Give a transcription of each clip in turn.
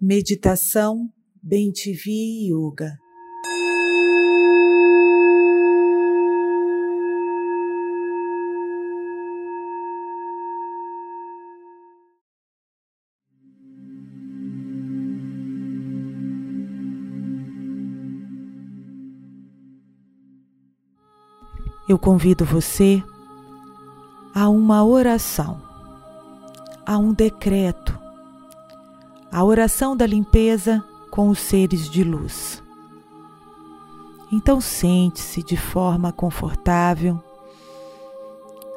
Meditação Bem-TV Yoga. Eu convido você a uma oração, a um decreto, a oração da limpeza com os seres de luz. Então sente-se de forma confortável,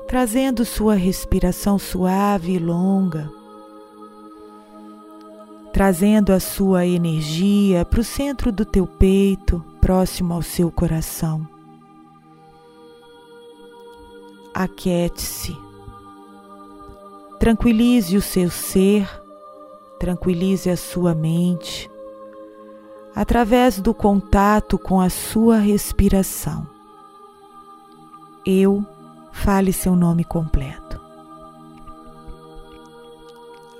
trazendo sua respiração suave e longa, trazendo a sua energia para o centro do teu peito, próximo ao seu coração. Aquiete-se, tranquilize o seu ser, tranquilize a sua mente, através do contato com a sua respiração. Eu fale seu nome completo.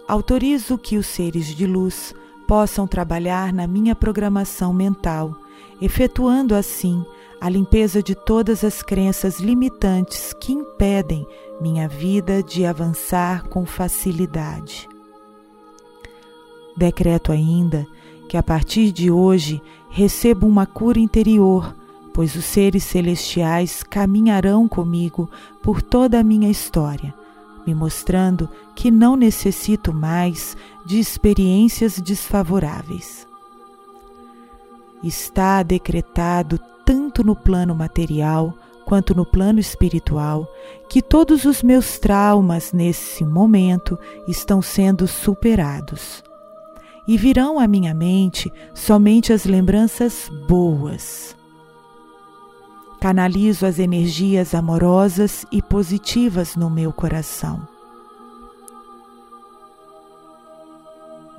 Autorizo que os seres de luz possam trabalhar na minha programação mental, efetuando assim a limpeza de todas as crenças limitantes que impedem minha vida de avançar com facilidade. Decreto ainda que a partir de hoje recebo uma cura interior, pois os seres celestiais caminharão comigo por toda a minha história, me mostrando que não necessito mais de experiências desfavoráveis. Está decretado tanto no plano material quanto no plano espiritual que todos os meus traumas nesse momento estão sendo superados e virão à minha mente somente as lembranças boas. Canalizo as energias amorosas e positivas no meu coração.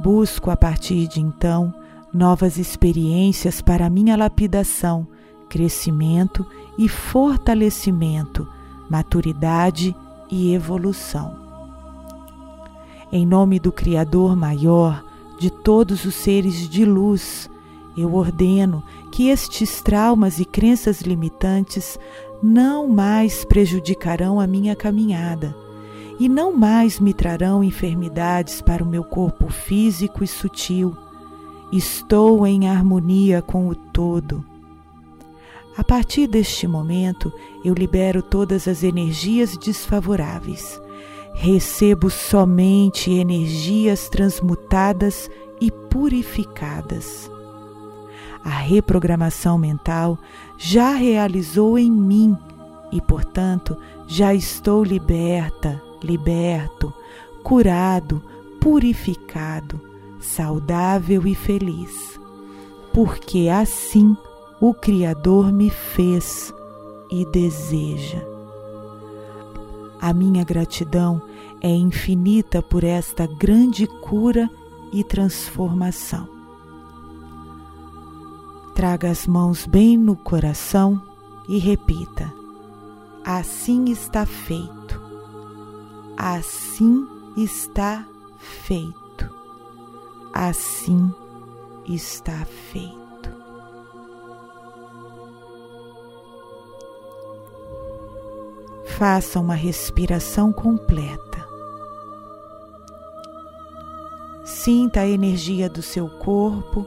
Busco a partir de então novas experiências para minha lapidação, crescimento e fortalecimento, maturidade e evolução. Em nome do Criador Maior, de todos os seres de luz, eu ordeno que estes traumas e crenças limitantes não mais prejudicarão a minha caminhada e não mais me trarão enfermidades para o meu corpo físico e sutil. Estou em harmonia com o todo. A partir deste momento, eu libero todas as energias desfavoráveis recebo somente energias transmutadas e purificadas. A reprogramação mental já realizou em mim e, portanto, já estou liberta, liberto, curado, purificado, saudável e feliz, porque assim o Criador me fez e deseja. A minha gratidão é infinita por esta grande cura e transformação. Traga as mãos bem no coração e repita: Assim está feito. Assim está feito. Assim está feito. Faça uma respiração completa. Sinta a energia do seu corpo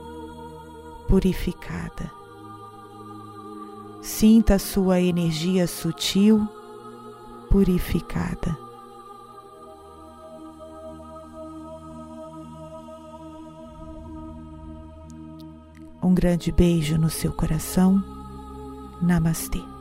purificada. Sinta a sua energia sutil purificada. Um grande beijo no seu coração. Namastê.